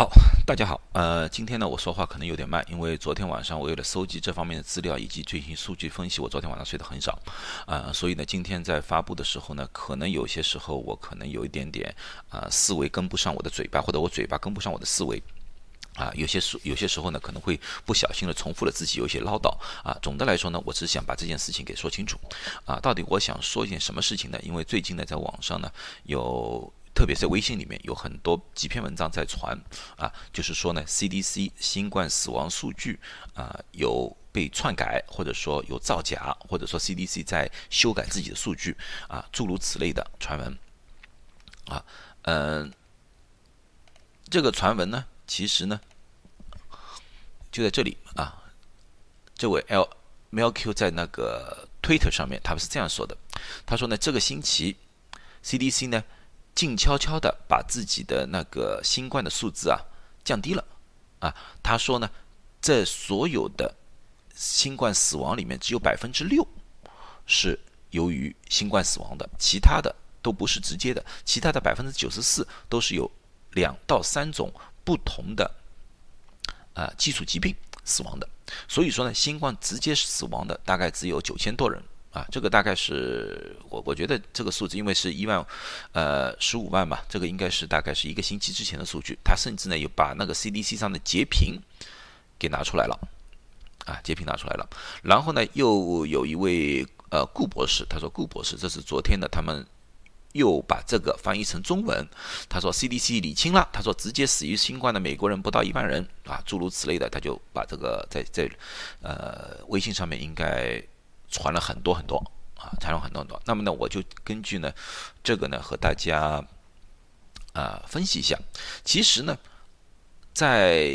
好，大家好，呃，今天呢我说话可能有点慢，因为昨天晚上我为了搜集这方面的资料以及进行数据分析，我昨天晚上睡得很少，啊，所以呢今天在发布的时候呢，可能有些时候我可能有一点点啊思维跟不上我的嘴巴，或者我嘴巴跟不上我的思维，啊，有些时有些时候呢可能会不小心的重复了自己有一些唠叨，啊，总的来说呢，我只想把这件事情给说清楚，啊，到底我想说一件什么事情呢？因为最近呢在网上呢有。特别是微信里面有很多几篇文章在传啊，就是说呢，CDC 新冠死亡数据啊有被篡改，或者说有造假，或者说 CDC 在修改自己的数据啊，诸如此类的传闻啊，嗯，这个传闻呢，其实呢就在这里啊，这位 L Melq 在那个 Twitter 上面，他们是这样说的，他说呢，这个星期 CDC 呢。静悄悄的把自己的那个新冠的数字啊降低了，啊，他说呢，这所有的新冠死亡里面只有百分之六是由于新冠死亡的，其他的都不是直接的，其他的百分之九十四都是有两到三种不同的啊基础疾病死亡的，所以说呢，新冠直接死亡的大概只有九千多人。啊，这个大概是我我觉得这个数字，因为是一万，呃，十五万嘛，这个应该是大概是一个星期之前的数据。他甚至呢，有把那个 CDC 上的截屏给拿出来了，啊，截屏拿出来了。然后呢，又有一位呃顾博士，他说顾博士，这是昨天的，他们又把这个翻译成中文。他说 CDC 理清了，他说直接死于新冠的美国人不到一万人啊，诸如此类的，他就把这个在在呃微信上面应该。传了很多很多啊，传了很多很多。那么呢，我就根据呢这个呢和大家啊分析一下。其实呢，在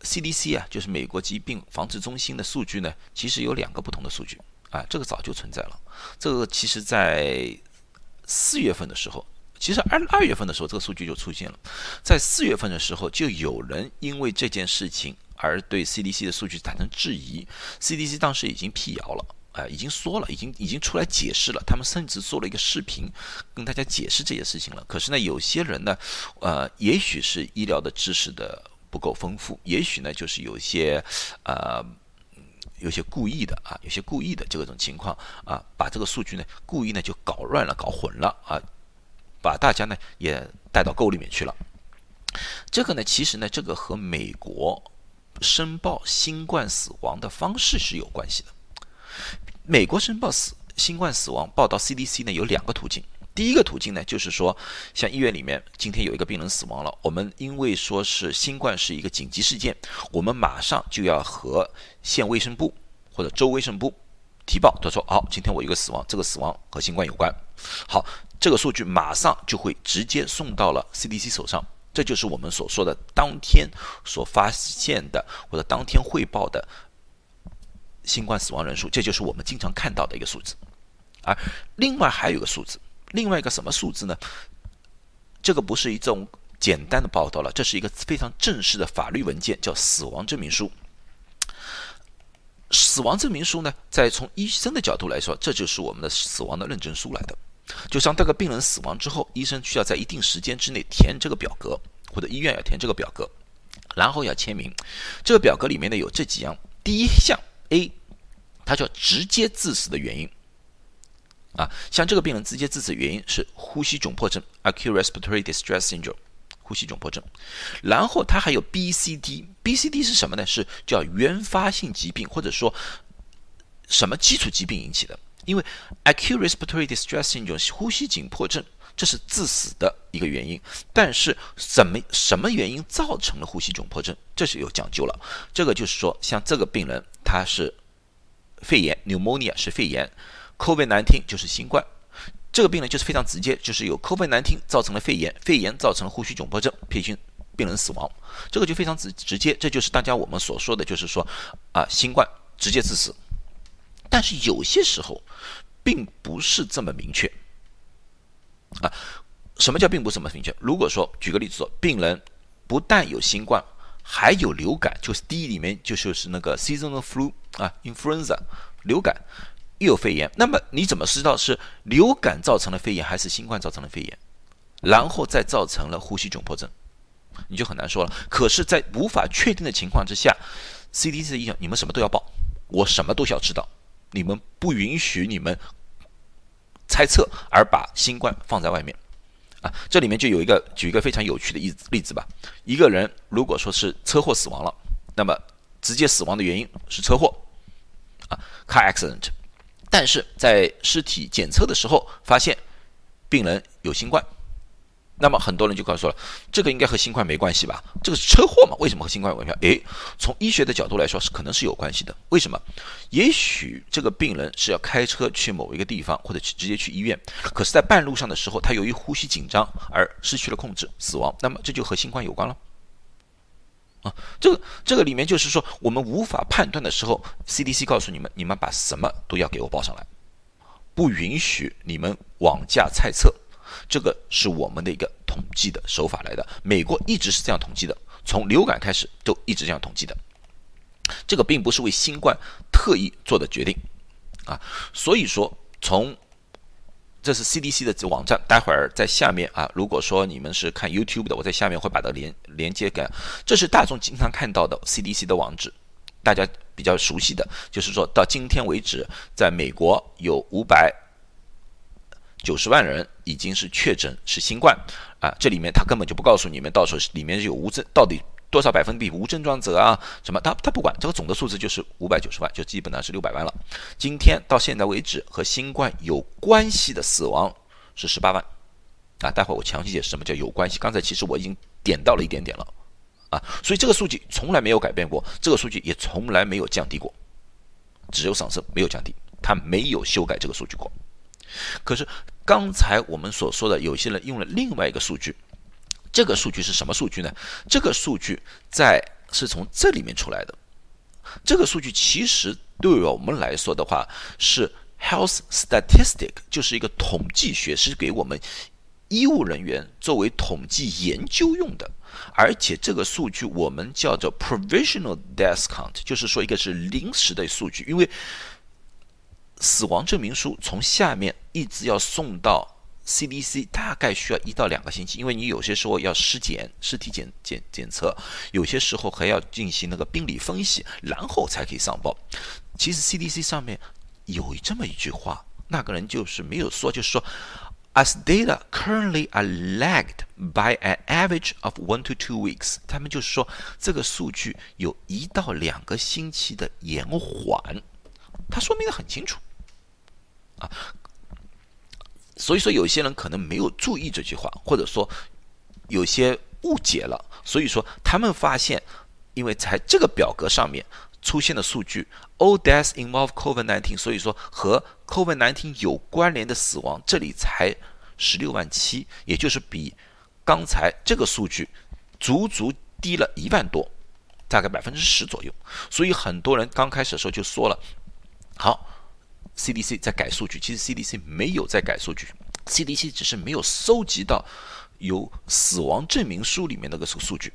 CDC 啊，就是美国疾病防治中心的数据呢，其实有两个不同的数据啊，这个早就存在了。这个其实在四月份的时候，其实二二月份的时候，这个数据就出现了。在四月份的时候，就有人因为这件事情。而对 CDC 的数据产生质疑，CDC 当时已经辟谣了，啊，已经说了，已经已经出来解释了，他们甚至做了一个视频，跟大家解释这些事情了。可是呢，有些人呢，呃，也许是医疗的知识的不够丰富，也许呢，就是有些，呃，有些故意的啊，有些故意的这种情况啊，把这个数据呢，故意呢就搞乱了，搞混了啊，把大家呢也带到沟里面去了。这个呢，其实呢，这个和美国。申报新冠死亡的方式是有关系的。美国申报死新冠死亡报道 CDC 呢有两个途径。第一个途径呢就是说，像医院里面今天有一个病人死亡了，我们因为说是新冠是一个紧急事件，我们马上就要和县卫生部或者州卫生部提报，他说好，今天我有个死亡，这个死亡和新冠有关。好，这个数据马上就会直接送到了 CDC 手上。这就是我们所说的当天所发现的或者当天汇报的新冠死亡人数，这就是我们经常看到的一个数字。而另外还有一个数字，另外一个什么数字呢？这个不是一种简单的报道了，这是一个非常正式的法律文件，叫死亡证明书。死亡证明书呢，在从医生的角度来说，这就是我们的死亡的认证书来的。就像这个病人死亡之后，医生需要在一定时间之内填这个表格，或者医院要填这个表格，然后要签名。这个表格里面呢有这几样：第一项 A，它叫直接致死的原因。啊，像这个病人直接致死原因是呼吸窘迫症 （acute respiratory distress syndrome），呼吸窘迫症。然后它还有 B、C、D，B、C、D 是什么呢？是叫原发性疾病，或者说什么基础疾病引起的。因为 acute respiratory distress syndrome 呼吸紧迫症，这是致死的一个原因。但是什么什么原因造成了呼吸窘迫症，这是有讲究了。这个就是说，像这个病人他是肺炎 pneumonia 是肺炎，COVID-19 就是新冠。这个病人就是非常直接，就是有 COVID-19 造成了肺炎，肺炎造成了呼吸窘迫症，培训病人死亡。这个就非常直直接，这就是大家我们所说的就是说啊，新冠直接致死。但是有些时候，并不是这么明确啊。什么叫并不是这么明确？如果说举个例子说，病人不但有新冠，还有流感，就是 D 里面就是是那个 seasonal flu 啊，influenza 流感，又有肺炎，那么你怎么知道是流感造成了肺炎，还是新冠造成了肺炎，然后再造成了呼吸窘迫症？你就很难说了。可是，在无法确定的情况之下，CDC 的意见，你们什么都要报，我什么都想知道，你们不允许你们猜测而把新冠放在外面啊。这里面就有一个举一个非常有趣的例子例子吧。一个人如果说是车祸死亡了，那么直接死亡的原因是车祸啊，car accident。但是在尸体检测的时候发现病人有新冠，那么很多人就告诉了，这个应该和新冠没关系吧？这个是车祸嘛？为什么和新冠有关系？诶，从医学的角度来说是可能是有关系的。为什么？也许这个病人是要开车去某一个地方，或者去直接去医院，可是，在半路上的时候，他由于呼吸紧张而失去了控制，死亡。那么这就和新冠有关了。啊，这个这个里面就是说，我们无法判断的时候，CDC 告诉你们，你们把什么都要给我报上来，不允许你们妄加猜测。这个是我们的一个统计的手法来的。美国一直是这样统计的，从流感开始就一直这样统计的。这个并不是为新冠特意做的决定啊，所以说从。这是 CDC 的网站，待会儿在下面啊。如果说你们是看 YouTube 的，我在下面会把它连连接给。这是大众经常看到的 CDC 的网址，大家比较熟悉的，就是说到今天为止，在美国有五百九十万人已经是确诊是新冠啊。这里面他根本就不告诉你们，到时候里面有无症到底。多少百分比无症状者啊？什么？他他不管这个总的数字就是五百九十万，就基本上是六百万了。今天到现在为止和新冠有关系的死亡是十八万啊！待会儿我详细解释什么叫有关系。刚才其实我已经点到了一点点了啊，所以这个数据从来没有改变过，这个数据也从来没有降低过，只有上升没有降低，它没有修改这个数据过。可是刚才我们所说的，有些人用了另外一个数据。这个数据是什么数据呢？这个数据在是从这里面出来的。这个数据其实对于我们来说的话是 health statistic，就是一个统计学，是给我们医务人员作为统计研究用的。而且这个数据我们叫做 provisional death count，就是说一个是临时的数据，因为死亡证明书从下面一直要送到。CDC 大概需要一到两个星期，因为你有些时候要尸检、尸体检检检测，有些时候还要进行那个病理分析，然后才可以上报。其实 CDC 上面有这么一句话，那个人就是没有说，就是说，as data currently are lagged by an average of one to two weeks，他们就是说这个数据有一到两个星期的延缓，他说明的很清楚啊。所以说，有些人可能没有注意这句话，或者说有些误解了。所以说，他们发现，因为在这个表格上面出现的数据，all deaths involve COVID-19，所以说和 COVID-19 有关联的死亡，这里才十六万七，也就是比刚才这个数据足足低了一万多，大概百分之十左右。所以很多人刚开始的时候就说了，好。CDC 在改数据，其实 CDC 没有在改数据，CDC 只是没有收集到有死亡证明书里面那个数数据。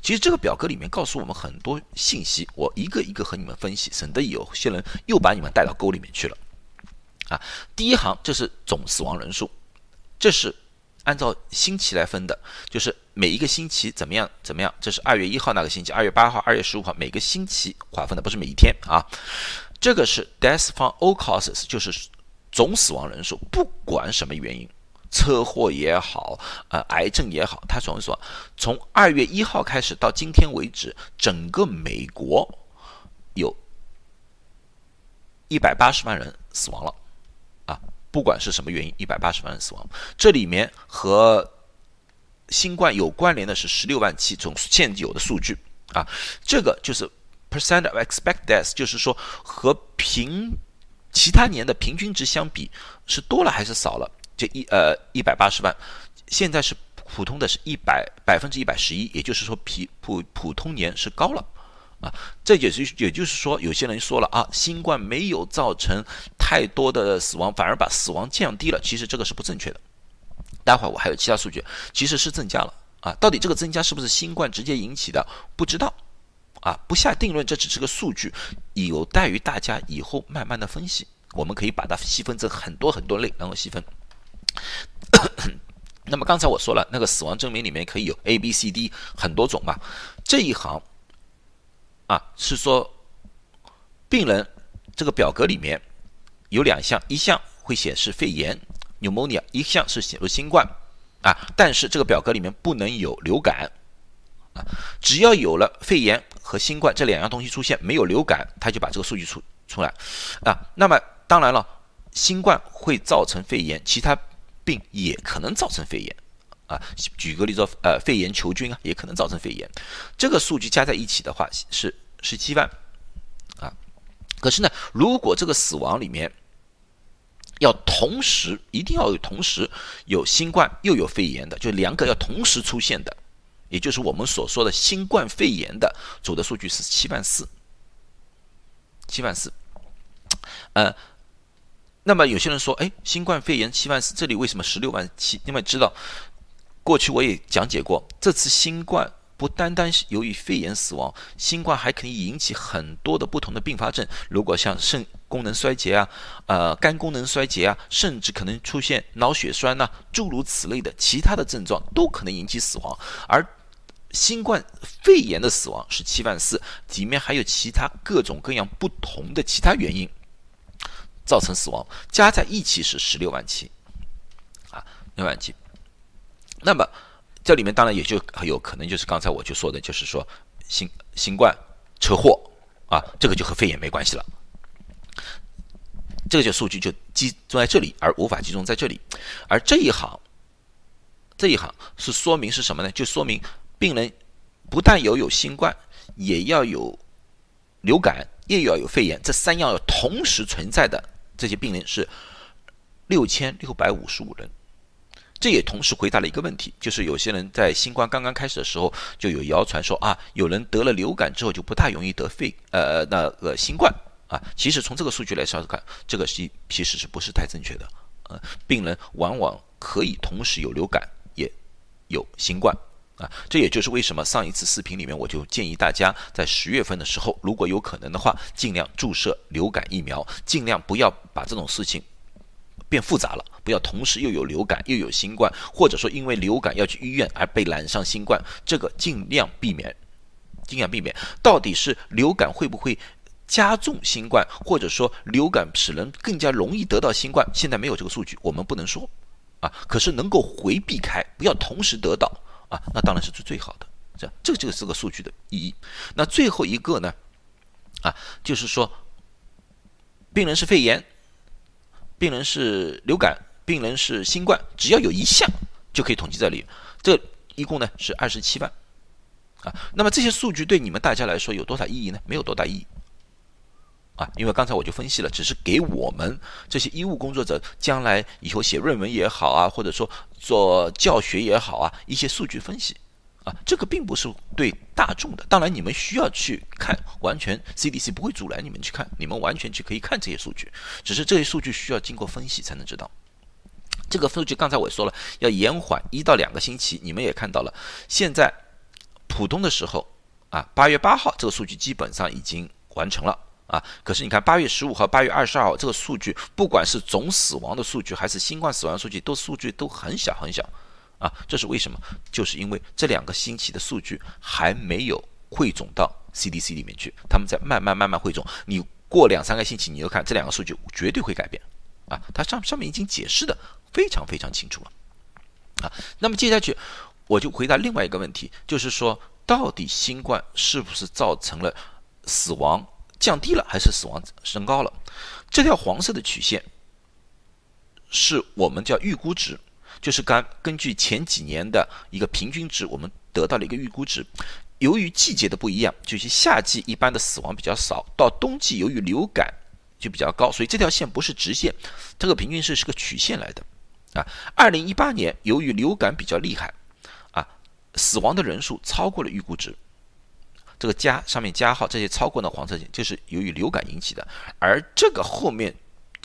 其实这个表格里面告诉我们很多信息，我一个一个和你们分析，省得有些人又把你们带到沟里面去了。啊，第一行这是总死亡人数，这是按照星期来分的，就是每一个星期怎么样怎么样，这是二月一号那个星期，二月八号、二月十五号每个星期划分的，不是每一天啊。这个是 death from all causes，就是总死亡人数，不管什么原因，车祸也好，呃，癌症也好，他总说从二月一号开始到今天为止，整个美国有一百八十万人死亡了，啊，不管是什么原因，一百八十万人死亡，这里面和新冠有关联的是十六万七，种现有的数据啊，这个就是。Percent of expect death 就是说和平其他年的平均值相比是多了还是少了？这一呃一百八十万，现在是普通的是一百百分之一百十一，也就是说比普普通年是高了啊。这也是也就是说有些人说了啊，新冠没有造成太多的死亡，反而把死亡降低了。其实这个是不正确的。待会儿我还有其他数据，其实是增加了啊。到底这个增加是不是新冠直接引起的？不知道。啊，不下定论，这只是个数据，有待于大家以后慢慢的分析。我们可以把它细分成很多很多类，然后细分。那么刚才我说了，那个死亡证明里面可以有 A、B、C、D 很多种嘛。这一行啊是说病人这个表格里面有两项，一项会显示肺炎 （pneumonia），一项是显示新冠啊。但是这个表格里面不能有流感啊。只要有了肺炎和新冠这两样东西出现，没有流感，他就把这个数据出出来啊。那么当然了，新冠会造成肺炎，其他。病也可能造成肺炎，啊，举个例子，呃，肺炎球菌啊，也可能造成肺炎。这个数据加在一起的话是十七万，啊，可是呢，如果这个死亡里面要同时，一定要有同时有新冠又有肺炎的，就两个要同时出现的，也就是我们所说的新冠肺炎的总的数据是七万四，七万四，呃。那么有些人说，哎，新冠肺炎七万四，这里为什么十六万七？因为知道，过去我也讲解过，这次新冠不单单是由于肺炎死亡，新冠还可以引起很多的不同的并发症。如果像肾功能衰竭啊，呃，肝功能衰竭啊，甚至可能出现脑血栓呐，诸如此类的其他的症状，都可能引起死亡。而新冠肺炎的死亡是七万四，里面还有其他各种各样不同的其他原因。造成死亡加在一起是十六万七，啊，六万七。那么这里面当然也就有可能就是刚才我就说的，就是说新新冠车祸啊，这个就和肺炎没关系了。这个就数据就集中在这里，而无法集中在这里。而这一行，这一行是说明是什么呢？就说明病人不但有有新冠，也要有流感，也要有肺炎，这三样要同时存在的。这些病人是六千六百五十五人，这也同时回答了一个问题，就是有些人在新冠刚刚开始的时候就有谣传说啊，有人得了流感之后就不大容易得肺呃那个新冠啊。其实从这个数据来上看，这个是其实是不是太正确的？呃，病人往往可以同时有流感也有新冠。啊，这也就是为什么上一次视频里面我就建议大家在十月份的时候，如果有可能的话，尽量注射流感疫苗，尽量不要把这种事情变复杂了，不要同时又有流感又有新冠，或者说因为流感要去医院而被染上新冠，这个尽量避免，尽量避免。到底是流感会不会加重新冠，或者说流感使人更加容易得到新冠？现在没有这个数据，我们不能说啊。可是能够回避开，不要同时得到。啊，那当然是最最好的，这，这个就是个数据的意义。那最后一个呢，啊，就是说，病人是肺炎，病人是流感，病人是新冠，只要有一项就可以统计在里。这一共呢是二十七万，啊，那么这些数据对你们大家来说有多少意义呢？没有多大意义。啊，因为刚才我就分析了，只是给我们这些医务工作者将来以后写论文也好啊，或者说做教学也好啊，一些数据分析啊，这个并不是对大众的。当然，你们需要去看，完全 CDC 不会阻拦你们去看，你们完全去可以看这些数据，只是这些数据需要经过分析才能知道。这个数据刚才我说了，要延缓一到两个星期，你们也看到了，现在普通的时候啊，八月八号这个数据基本上已经完成了。啊，可是你看，八月十五号、八月二十二号这个数据，不管是总死亡的数据，还是新冠死亡数据，都数据都很小很小，啊，这是为什么？就是因为这两个星期的数据还没有汇总到 CDC 里面去，他们在慢慢慢慢汇总。你过两三个星期，你就看这两个数据绝对会改变，啊，它上上面已经解释的非常非常清楚了，啊，那么接下去我就回答另外一个问题，就是说，到底新冠是不是造成了死亡？降低了还是死亡升高了？这条黄色的曲线是我们叫预估值，就是根根据前几年的一个平均值，我们得到了一个预估值。由于季节的不一样，就是夏季一般的死亡比较少，到冬季由于流感就比较高，所以这条线不是直线，这个平均是是个曲线来的。啊，二零一八年由于流感比较厉害，啊，死亡的人数超过了预估值。这个加上面加号这些超过的黄色线，就是由于流感引起的，而这个后面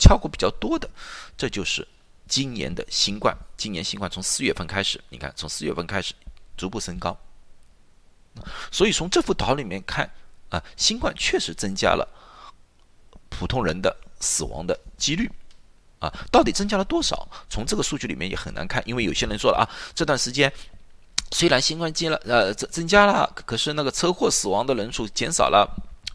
超过比较多的，这就是今年的新冠。今年新冠从四月份开始，你看从四月份开始逐步升高，所以从这幅图里面看啊，新冠确实增加了普通人的死亡的几率啊，到底增加了多少？从这个数据里面也很难看，因为有些人说了啊，这段时间虽然新冠接了呃增增加了，可是那个车祸死亡的人数减少了，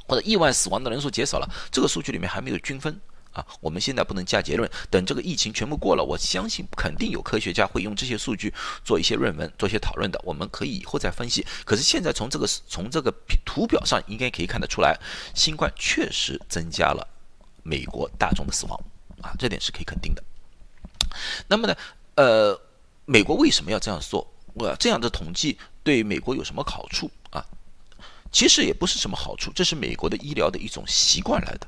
或者意外死亡的人数减少了，这个数据里面还没有均分啊。我们现在不能下结论，等这个疫情全部过了，我相信肯定有科学家会用这些数据做一些论文、做一些讨论的，我们可以以后再分析。可是现在从这个从这个图表上应该可以看得出来，新冠确实增加了美国大众的死亡。啊，这点是可以肯定的。那么呢，呃，美国为什么要这样做？我这样的统计对美国有什么好处啊？其实也不是什么好处，这是美国的医疗的一种习惯来的。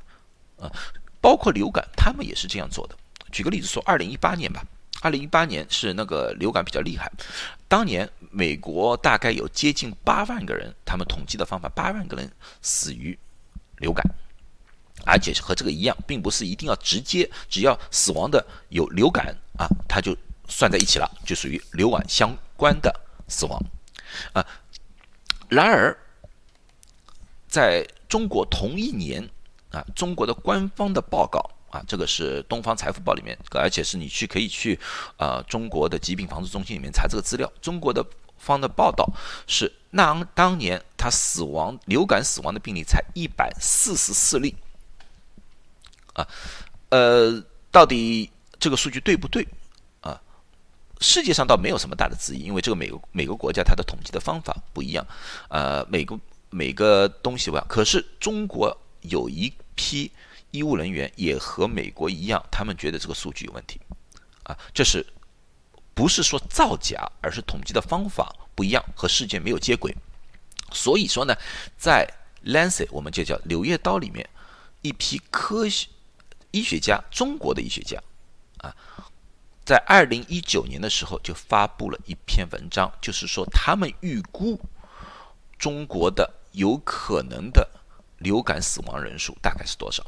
啊，包括流感，他们也是这样做的。举个例子说，二零一八年吧，二零一八年是那个流感比较厉害，当年美国大概有接近八万个人，他们统计的方法，八万个人死于流感。而且和这个一样，并不是一定要直接，只要死亡的有流感啊，它就算在一起了，就属于流感相关的死亡啊。然而，在中国同一年啊，中国的官方的报告啊，这个是《东方财富报》里面，而且是你去可以去啊中国的疾病防治中心里面查这个资料。中国的方的报道是，那当年他死亡流感死亡的病例才一百四十四例。啊，呃，到底这个数据对不对？世界上倒没有什么大的质疑，因为这个每个每个国家它的统计的方法不一样，呃，每个每个东西不一样。可是中国有一批医务人员也和美国一样，他们觉得这个数据有问题，啊，这是不是说造假，而是统计的方法不一样，和世界没有接轨。所以说呢，在 Lancet 我们就叫《柳叶刀》里面一批科学。医学家，中国的医学家，啊，在二零一九年的时候就发布了一篇文章，就是说他们预估中国的有可能的流感死亡人数大概是多少。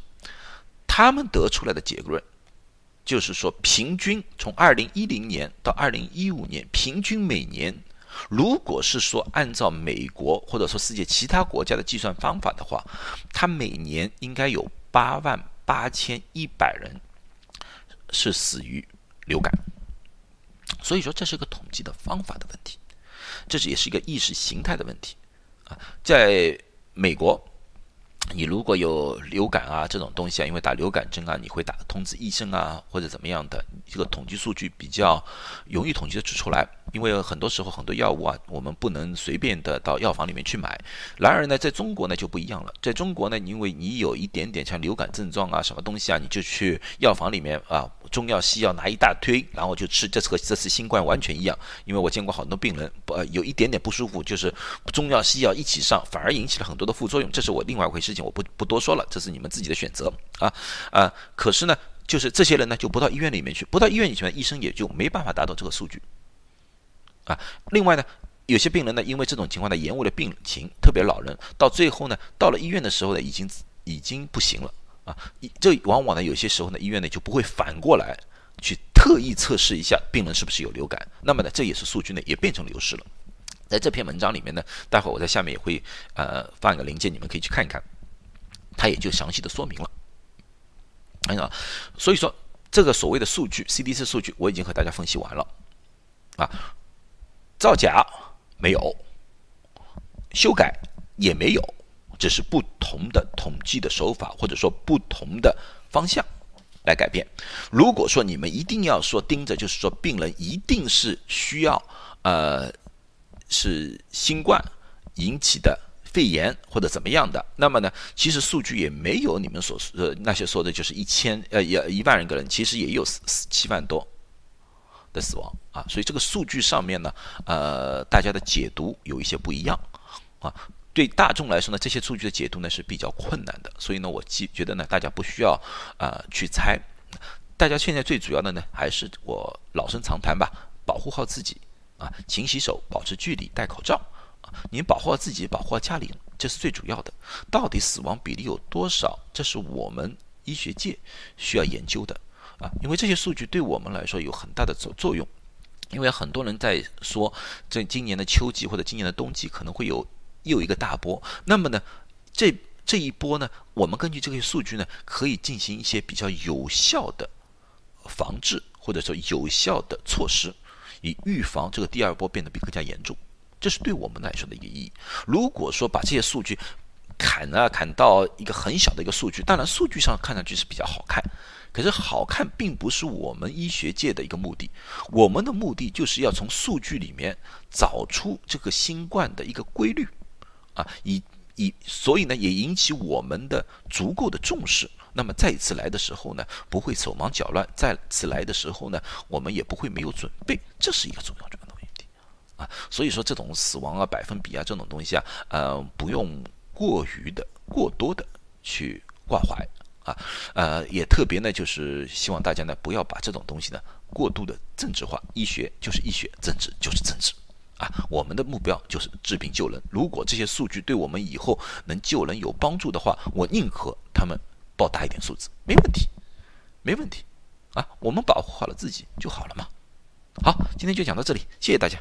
他们得出来的结论就是说，平均从二零一零年到二零一五年，平均每年，如果是说按照美国或者说世界其他国家的计算方法的话，他每年应该有八万。八千一百人是死于流感，所以说这是个统计的方法的问题，这是也是一个意识形态的问题啊，在美国。你如果有流感啊这种东西啊，因为打流感针啊，你会打通知医生啊或者怎么样的，这个统计数据比较容易统计的指出来。因为很多时候很多药物啊，我们不能随便的到药房里面去买。然而呢，在中国呢就不一样了，在中国呢，因为你有一点点像流感症状啊什么东西啊，你就去药房里面啊，中药西药拿一大堆，然后就吃，这次和这次新冠完全一样。因为我见过好多病人，呃，有一点点不舒服，就是中药西药一起上，反而引起了很多的副作用。这是我另外一回事。情我不不多说了，这是你们自己的选择啊啊！可是呢，就是这些人呢就不到医院里面去，不到医院里面，医生也就没办法达到这个数据啊。另外呢，有些病人呢，因为这种情况呢，延误了病情，特别老人，到最后呢，到了医院的时候呢，已经已经不行了啊。这往往呢，有些时候呢，医院呢就不会反过来去特意测试一下病人是不是有流感，那么呢，这也是数据呢也变成流失了。在这篇文章里面呢，待会儿我在下面也会呃放一个链接，你们可以去看一看。它也就详细的说明了，哎呀，所以说这个所谓的数据 CDC 数据我已经和大家分析完了，啊，造假没有，修改也没有，只是不同的统计的手法或者说不同的方向来改变。如果说你们一定要说盯着，就是说病人一定是需要呃是新冠引起的。肺炎或者怎么样的，那么呢，其实数据也没有你们所呃那些说的，就是一千呃一一万人个人，其实也有四七万多的死亡啊，所以这个数据上面呢，呃，大家的解读有一些不一样啊。对大众来说呢，这些数据的解读呢是比较困难的，所以呢，我觉觉得呢，大家不需要啊去猜，大家现在最主要的呢，还是我老生常谈吧，保护好自己啊，勤洗手，保持距离，戴口罩。你保护好自己，保护好家里，这是最主要的。到底死亡比例有多少？这是我们医学界需要研究的啊！因为这些数据对我们来说有很大的作作用。因为很多人在说，这今年的秋季或者今年的冬季可能会有又一个大波。那么呢，这这一波呢，我们根据这些数据呢，可以进行一些比较有效的防治或者说有效的措施，以预防这个第二波变得比更加严重。这是对我们来说的一个意义。如果说把这些数据砍啊砍到一个很小的一个数据，当然数据上看上去是比较好看，可是好看并不是我们医学界的一个目的。我们的目的就是要从数据里面找出这个新冠的一个规律啊，以以所以呢也引起我们的足够的重视。那么再一次来的时候呢，不会手忙脚乱；再次来的时候呢，我们也不会没有准备。这是一个重要重要的问题啊。所以说这种死亡啊、百分比啊这种东西啊，呃，不用过于的、过多的去挂怀啊。呃，也特别呢，就是希望大家呢不要把这种东西呢过度的政治化。医学就是医学，政治就是政治啊。我们的目标就是治病救人。如果这些数据对我们以后能救人有帮助的话，我宁可他们。报大一点数字没问题，没问题，啊，我们保护好了自己就好了嘛。好，今天就讲到这里，谢谢大家。